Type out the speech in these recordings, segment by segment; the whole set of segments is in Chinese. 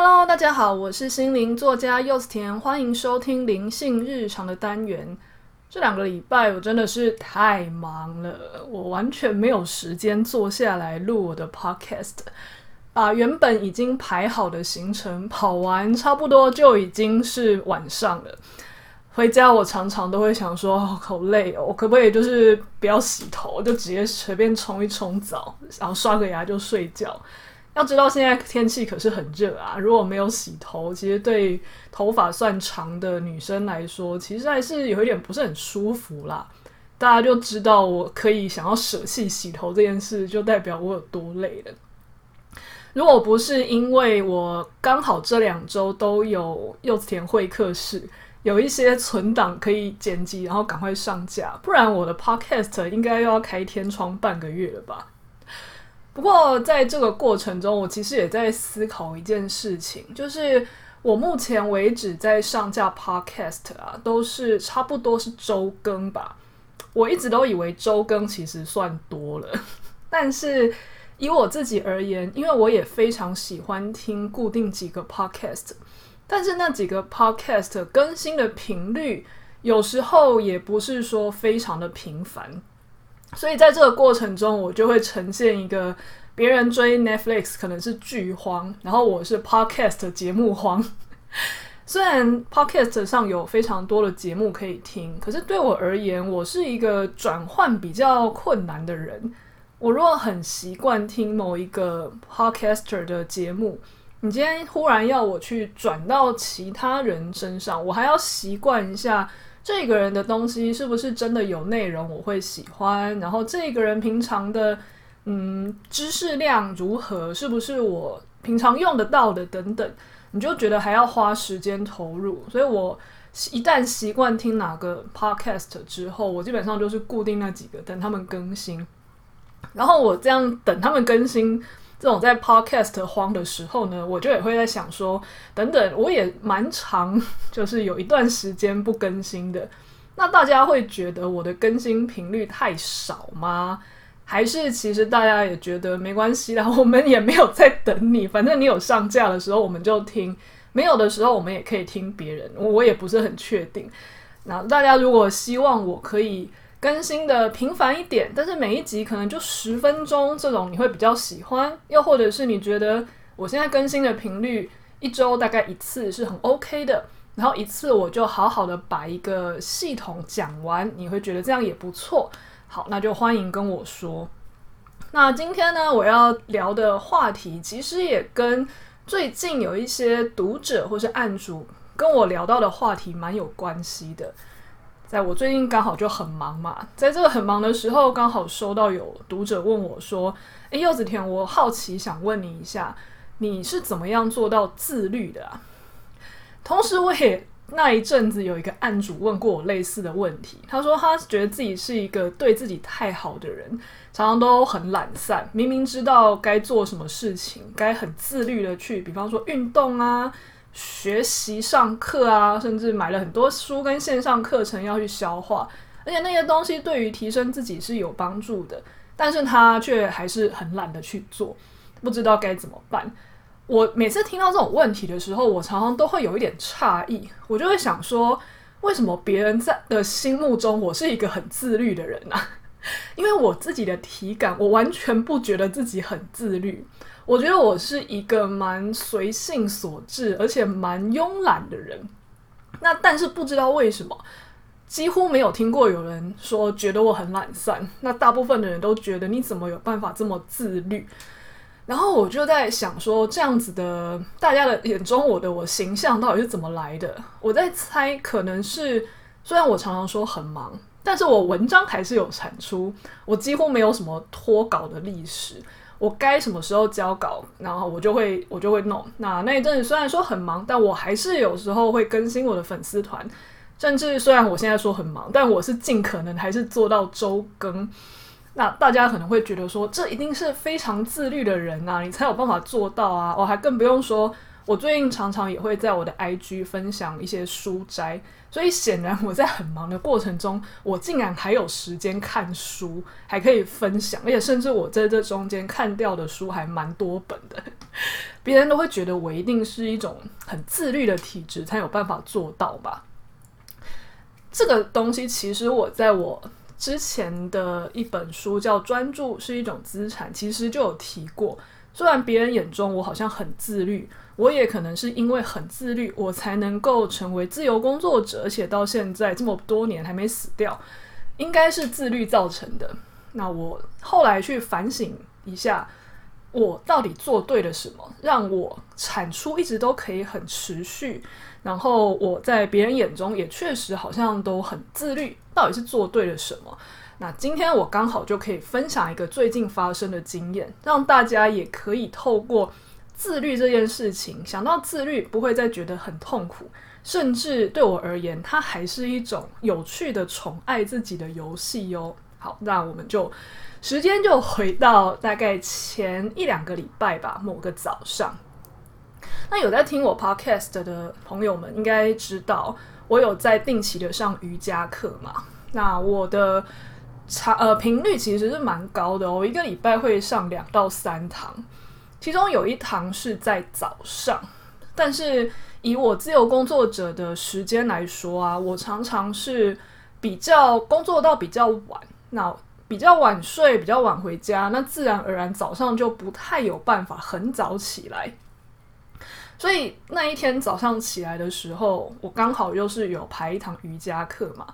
Hello，大家好，我是心灵作家柚子甜，欢迎收听灵性日常的单元。这两个礼拜我真的是太忙了，我完全没有时间坐下来录我的 podcast，把原本已经排好的行程跑完，差不多就已经是晚上了。回家我常常都会想说，好累哦，我可不可以就是不要洗头，就直接随便冲一冲澡，然后刷个牙就睡觉。要知道现在天气可是很热啊！如果没有洗头，其实对头发算长的女生来说，其实还是有一点不是很舒服啦。大家就知道我可以想要舍弃洗头这件事，就代表我有多累了。如果不是因为我刚好这两周都有柚子田会客室，有一些存档可以剪辑，然后赶快上架，不然我的 podcast 应该又要开天窗半个月了吧。不过，在这个过程中，我其实也在思考一件事情，就是我目前为止在上架 Podcast 啊，都是差不多是周更吧。我一直都以为周更其实算多了，但是以我自己而言，因为我也非常喜欢听固定几个 Podcast，但是那几个 Podcast 更新的频率有时候也不是说非常的频繁。所以在这个过程中，我就会呈现一个别人追 Netflix 可能是剧荒，然后我是 Podcast 节目荒。虽然 Podcast 上有非常多的节目可以听，可是对我而言，我是一个转换比较困难的人。我如果很习惯听某一个 Podcaster 的节目，你今天忽然要我去转到其他人身上，我还要习惯一下。这个人的东西是不是真的有内容我会喜欢？然后这个人平常的嗯知识量如何？是不是我平常用得到的？等等，你就觉得还要花时间投入。所以我一旦习惯听哪个 podcast 之后，我基本上就是固定那几个，等他们更新。然后我这样等他们更新。这种在 podcast 荒的时候呢，我就也会在想说，等等，我也蛮长，就是有一段时间不更新的。那大家会觉得我的更新频率太少吗？还是其实大家也觉得没关系啦，我们也没有在等你，反正你有上架的时候我们就听，没有的时候我们也可以听别人。我也不是很确定。那大家如果希望我可以。更新的频繁一点，但是每一集可能就十分钟，这种你会比较喜欢？又或者是你觉得我现在更新的频率一周大概一次是很 OK 的，然后一次我就好好的把一个系统讲完，你会觉得这样也不错。好，那就欢迎跟我说。那今天呢，我要聊的话题其实也跟最近有一些读者或是案主跟我聊到的话题蛮有关系的。在我最近刚好就很忙嘛，在这个很忙的时候，刚好收到有读者问我说：“诶，柚子甜，我好奇想问你一下，你是怎么样做到自律的啊？”同时，我也那一阵子有一个案主问过我类似的问题，他说他觉得自己是一个对自己太好的人，常常都很懒散，明明知道该做什么事情，该很自律的去，比方说运动啊。学习上课啊，甚至买了很多书跟线上课程要去消化，而且那些东西对于提升自己是有帮助的，但是他却还是很懒得去做，不知道该怎么办。我每次听到这种问题的时候，我常常都会有一点诧异，我就会想说，为什么别人在的心目中我是一个很自律的人呢？因为我自己的体感，我完全不觉得自己很自律。我觉得我是一个蛮随性所致，而且蛮慵懒的人。那但是不知道为什么，几乎没有听过有人说觉得我很懒散。那大部分的人都觉得你怎么有办法这么自律？然后我就在想说，这样子的大家的眼中，我的我形象到底是怎么来的？我在猜，可能是虽然我常常说很忙，但是我文章还是有产出，我几乎没有什么脱稿的历史。我该什么时候交稿，然后我就会我就会弄。那那一阵子虽然说很忙，但我还是有时候会更新我的粉丝团。甚至虽然我现在说很忙，但我是尽可能还是做到周更。那大家可能会觉得说，这一定是非常自律的人啊，你才有办法做到啊。我还更不用说，我最近常常也会在我的 IG 分享一些书摘，所以显然我在很忙的过程中，我竟然还有时间看书，还可以分享，而且甚至我在这中间看掉的书还蛮多本的。别人都会觉得我一定是一种很自律的体质才有办法做到吧？这个东西其实我在我之前的一本书叫《专注是一种资产》，其实就有提过。虽然别人眼中我好像很自律，我也可能是因为很自律，我才能够成为自由工作者，而且到现在这么多年还没死掉，应该是自律造成的。那我后来去反省一下，我到底做对了什么，让我产出一直都可以很持续，然后我在别人眼中也确实好像都很自律，到底是做对了什么？那今天我刚好就可以分享一个最近发生的经验，让大家也可以透过自律这件事情，想到自律不会再觉得很痛苦，甚至对我而言，它还是一种有趣的宠爱自己的游戏哟。好，那我们就时间就回到大概前一两个礼拜吧，某个早上。那有在听我 podcast 的朋友们应该知道，我有在定期的上瑜伽课嘛。那我的。长呃频率其实是蛮高的哦，我一个礼拜会上两到三堂，其中有一堂是在早上，但是以我自由工作者的时间来说啊，我常常是比较工作到比较晚，那比较晚睡，比较晚回家，那自然而然早上就不太有办法很早起来，所以那一天早上起来的时候，我刚好又是有排一堂瑜伽课嘛。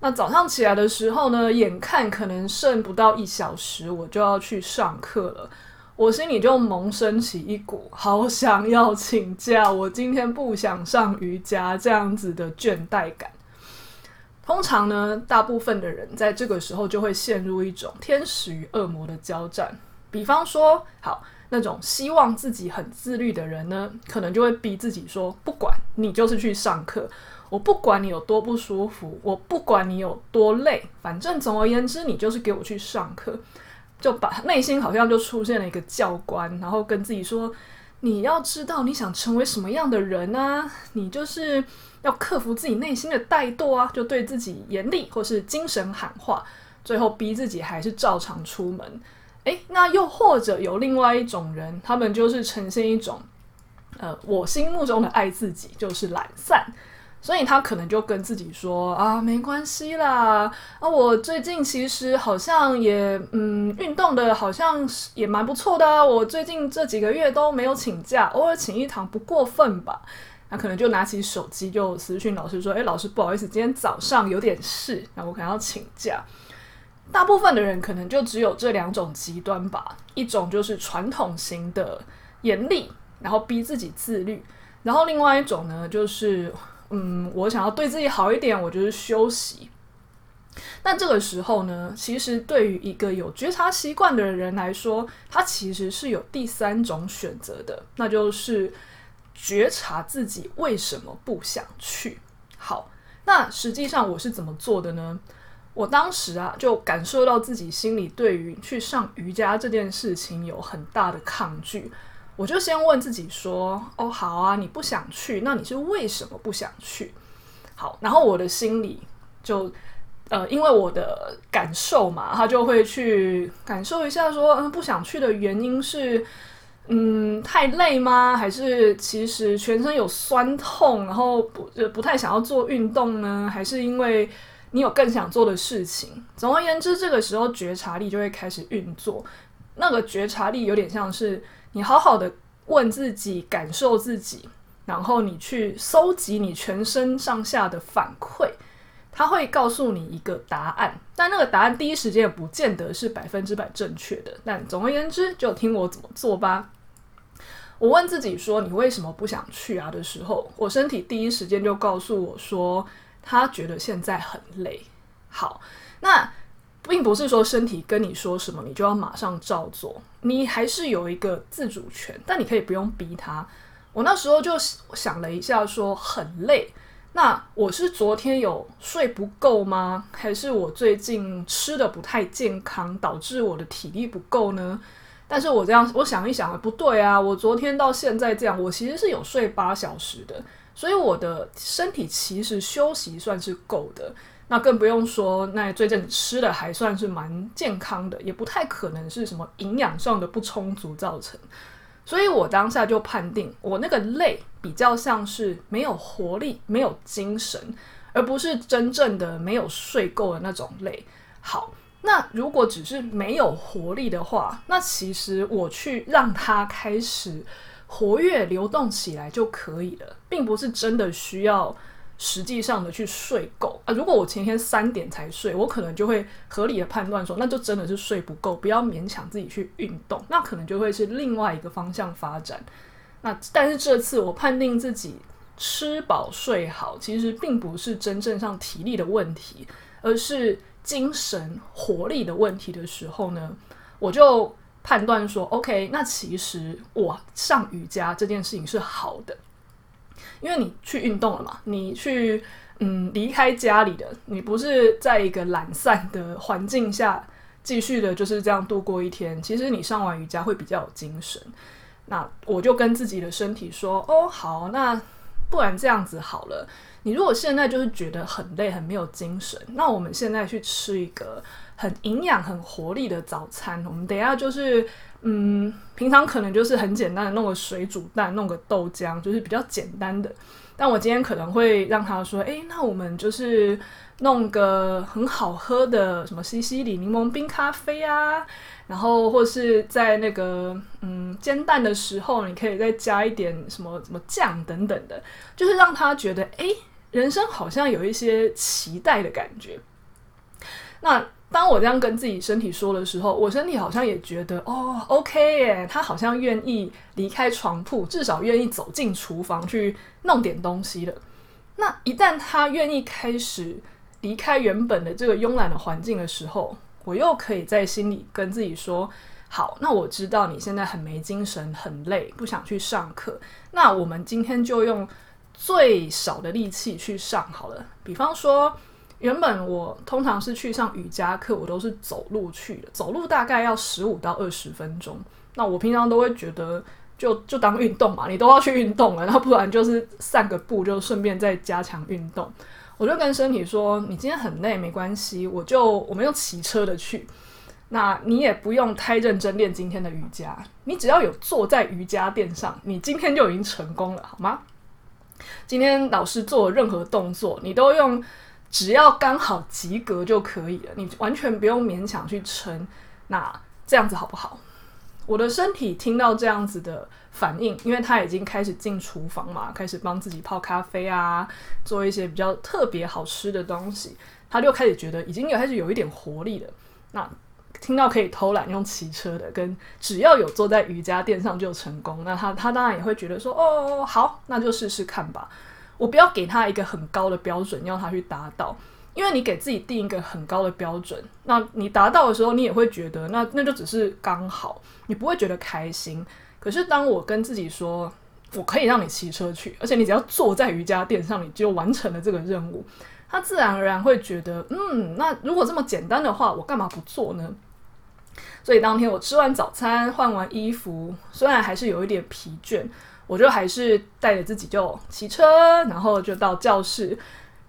那早上起来的时候呢，眼看可能剩不到一小时，我就要去上课了，我心里就萌生起一股好想要请假，我今天不想上瑜伽这样子的倦怠感。通常呢，大部分的人在这个时候就会陷入一种天使与恶魔的交战。比方说，好，那种希望自己很自律的人呢，可能就会逼自己说，不管你就是去上课。我不管你有多不舒服，我不管你有多累，反正总而言之，你就是给我去上课。就把内心好像就出现了一个教官，然后跟自己说：“你要知道你想成为什么样的人啊，你就是要克服自己内心的怠惰啊。”就对自己严厉或是精神喊话，最后逼自己还是照常出门。诶，那又或者有另外一种人，他们就是呈现一种，呃，我心目中的爱自己就是懒散。所以他可能就跟自己说啊，没关系啦，啊，我最近其实好像也嗯运动的好像是也蛮不错的啊，我最近这几个月都没有请假，偶尔请一堂不过分吧。那可能就拿起手机就私讯老师说，诶，老师不好意思，今天早上有点事，那我可能要请假。大部分的人可能就只有这两种极端吧，一种就是传统型的严厉，然后逼自己自律，然后另外一种呢就是。嗯，我想要对自己好一点，我就是休息。那这个时候呢，其实对于一个有觉察习惯的人来说，他其实是有第三种选择的，那就是觉察自己为什么不想去。好，那实际上我是怎么做的呢？我当时啊，就感受到自己心里对于去上瑜伽这件事情有很大的抗拒。我就先问自己说：“哦，好啊，你不想去，那你是为什么不想去？”好，然后我的心里就呃，因为我的感受嘛，他就会去感受一下说：“嗯，不想去的原因是，嗯，太累吗？还是其实全身有酸痛，然后不不太想要做运动呢？还是因为你有更想做的事情？总而言之，这个时候觉察力就会开始运作。那个觉察力有点像是。你好好的问自己，感受自己，然后你去搜集你全身上下的反馈，他会告诉你一个答案，但那个答案第一时间也不见得是百分之百正确的。但总而言之，就听我怎么做吧。我问自己说：“你为什么不想去啊？”的时候，我身体第一时间就告诉我说：“他觉得现在很累。”好，那。并不是说身体跟你说什么，你就要马上照做，你还是有一个自主权，但你可以不用逼他。我那时候就想了一下，说很累，那我是昨天有睡不够吗？还是我最近吃的不太健康，导致我的体力不够呢？但是我这样，我想一想，不对啊，我昨天到现在这样，我其实是有睡八小时的，所以我的身体其实休息算是够的。那更不用说，那最近吃的还算是蛮健康的，也不太可能是什么营养上的不充足造成。所以我当下就判定，我那个累比较像是没有活力、没有精神，而不是真正的没有睡够的那种累。好，那如果只是没有活力的话，那其实我去让它开始活跃、流动起来就可以了，并不是真的需要。实际上的去睡够啊，如果我前天三点才睡，我可能就会合理的判断说，那就真的是睡不够，不要勉强自己去运动，那可能就会是另外一个方向发展。那但是这次我判定自己吃饱睡好，其实并不是真正上体力的问题，而是精神活力的问题的时候呢，我就判断说，OK，那其实我上瑜伽这件事情是好的。因为你去运动了嘛，你去嗯离开家里的，你不是在一个懒散的环境下继续的就是这样度过一天。其实你上完瑜伽会比较有精神。那我就跟自己的身体说：“哦，好，那不然这样子好了。你如果现在就是觉得很累、很没有精神，那我们现在去吃一个很营养、很活力的早餐。我们等一下就是。”嗯，平常可能就是很简单的弄个水煮蛋，弄个豆浆，就是比较简单的。但我今天可能会让他说：“诶，那我们就是弄个很好喝的什么西西里柠檬冰咖啡啊，然后或是在那个嗯煎蛋的时候，你可以再加一点什么什么酱等等的，就是让他觉得诶，人生好像有一些期待的感觉。”那。当我这样跟自己身体说的时候，我身体好像也觉得哦，OK 耶，他好像愿意离开床铺，至少愿意走进厨房去弄点东西了。那一旦他愿意开始离开原本的这个慵懒的环境的时候，我又可以在心里跟自己说：好，那我知道你现在很没精神，很累，不想去上课。那我们今天就用最少的力气去上好了。比方说。原本我通常是去上瑜伽课，我都是走路去的，走路大概要十五到二十分钟。那我平常都会觉得就，就当运动嘛，你都要去运动了，那不然就是散个步，就顺便再加强运动。我就跟身体说，你今天很累，没关系，我就我们用骑车的去。那你也不用太认真练今天的瑜伽，你只要有坐在瑜伽垫上，你今天就已经成功了，好吗？今天老师做任何动作，你都用。只要刚好及格就可以了，你完全不用勉强去撑。那这样子好不好？我的身体听到这样子的反应，因为他已经开始进厨房嘛，开始帮自己泡咖啡啊，做一些比较特别好吃的东西，他就开始觉得已经有开始有一点活力了。那听到可以偷懒用骑车的，跟只要有坐在瑜伽垫上就成功，那他他当然也会觉得说，哦，好，那就试试看吧。我不要给他一个很高的标准，要他去达到，因为你给自己定一个很高的标准，那你达到的时候，你也会觉得那那就只是刚好，你不会觉得开心。可是当我跟自己说，我可以让你骑车去，而且你只要坐在瑜伽垫上，你就完成了这个任务，他自然而然会觉得，嗯，那如果这么简单的话，我干嘛不做呢？所以当天我吃完早餐，换完衣服，虽然还是有一点疲倦。我就还是带着自己就骑车，然后就到教室。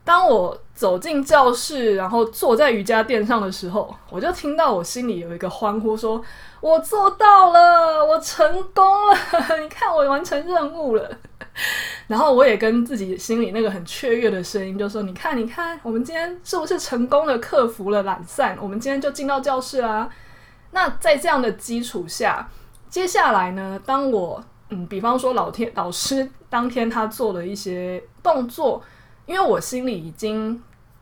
当我走进教室，然后坐在瑜伽垫上的时候，我就听到我心里有一个欢呼说，我做到了，我成功了！你看，我完成任务了。然后我也跟自己心里那个很雀跃的声音就说：“你看，你看，我们今天是不是成功的克服了懒散？我们今天就进到教室啦。”那在这样的基础下，接下来呢，当我嗯，比方说老天老师当天他做了一些动作，因为我心里已经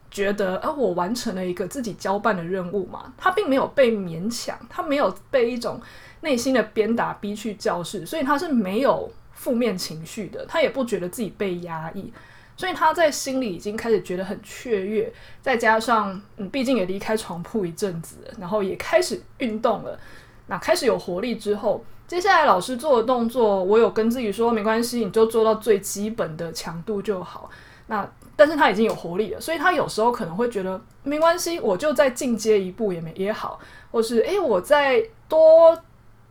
觉得，呃，我完成了一个自己交办的任务嘛，他并没有被勉强，他没有被一种内心的鞭打逼去教室，所以他是没有负面情绪的，他也不觉得自己被压抑，所以他在心里已经开始觉得很雀跃，再加上嗯，毕竟也离开床铺一阵子，然后也开始运动了，那开始有活力之后。接下来老师做的动作，我有跟自己说没关系，你就做到最基本的强度就好。那但是他已经有活力了，所以他有时候可能会觉得没关系，我就再进阶一步也没也好，或是诶，我再多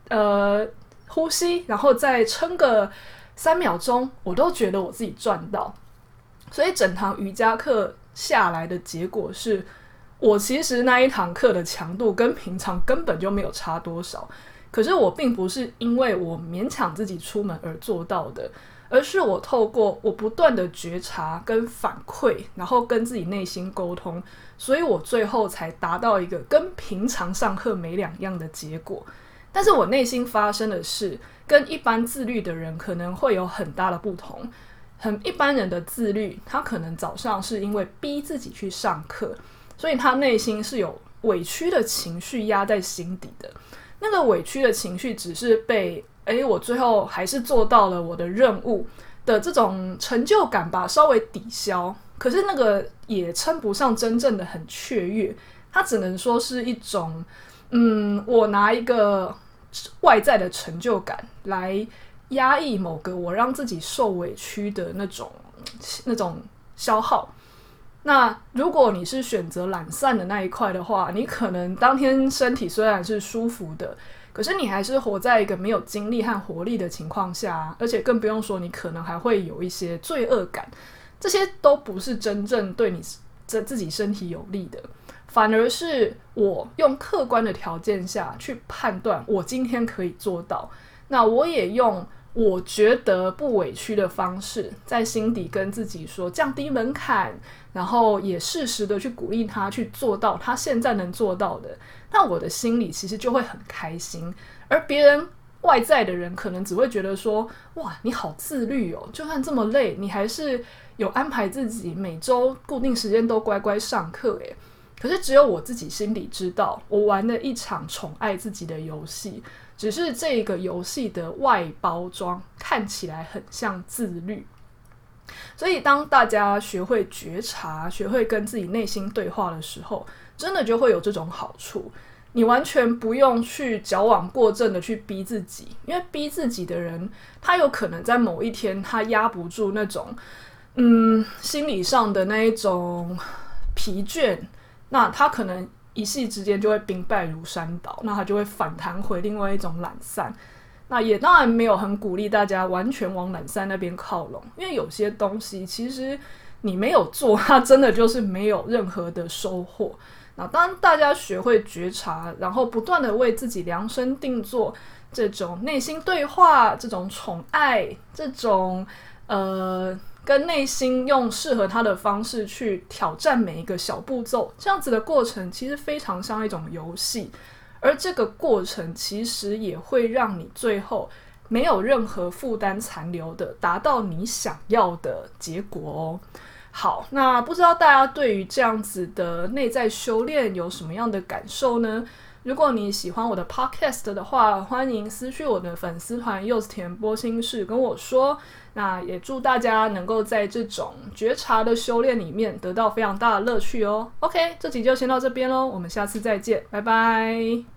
呃呼吸，然后再撑个三秒钟，我都觉得我自己赚到。所以整堂瑜伽课下来的结果是，我其实那一堂课的强度跟平常根本就没有差多少。可是我并不是因为我勉强自己出门而做到的，而是我透过我不断的觉察跟反馈，然后跟自己内心沟通，所以我最后才达到一个跟平常上课没两样的结果。但是我内心发生的事，跟一般自律的人可能会有很大的不同。很一般人的自律，他可能早上是因为逼自己去上课，所以他内心是有委屈的情绪压在心底的。那个委屈的情绪只是被，诶，我最后还是做到了我的任务的这种成就感吧，稍微抵消。可是那个也称不上真正的很雀跃，它只能说是一种，嗯，我拿一个外在的成就感来压抑某个我让自己受委屈的那种那种消耗。那如果你是选择懒散的那一块的话，你可能当天身体虽然是舒服的，可是你还是活在一个没有精力和活力的情况下，而且更不用说你可能还会有一些罪恶感，这些都不是真正对你这自己身体有利的，反而是我用客观的条件下去判断，我今天可以做到，那我也用。我觉得不委屈的方式，在心底跟自己说，降低门槛，然后也适时的去鼓励他去做到他现在能做到的，那我的心里其实就会很开心。而别人外在的人可能只会觉得说，哇，你好自律哦，就算这么累，你还是有安排自己每周固定时间都乖乖上课诶。可是只有我自己心里知道，我玩了一场宠爱自己的游戏。只是这个游戏的外包装看起来很像自律，所以当大家学会觉察、学会跟自己内心对话的时候，真的就会有这种好处。你完全不用去矫枉过正的去逼自己，因为逼自己的人，他有可能在某一天他压不住那种，嗯，心理上的那一种疲倦，那他可能。一夕之间就会兵败如山倒，那他就会反弹回另外一种懒散。那也当然没有很鼓励大家完全往懒散那边靠拢，因为有些东西其实你没有做，它真的就是没有任何的收获。那当大家学会觉察，然后不断的为自己量身定做这种内心对话、这种宠爱、这种呃。跟内心用适合他的方式去挑战每一个小步骤，这样子的过程其实非常像一种游戏，而这个过程其实也会让你最后没有任何负担残留的达到你想要的结果哦。好，那不知道大家对于这样子的内在修炼有什么样的感受呢？如果你喜欢我的 podcast 的话，欢迎私讯我的粉丝团柚子甜波心事跟我说。那也祝大家能够在这种觉察的修炼里面得到非常大的乐趣哦。OK，这集就先到这边喽，我们下次再见，拜拜。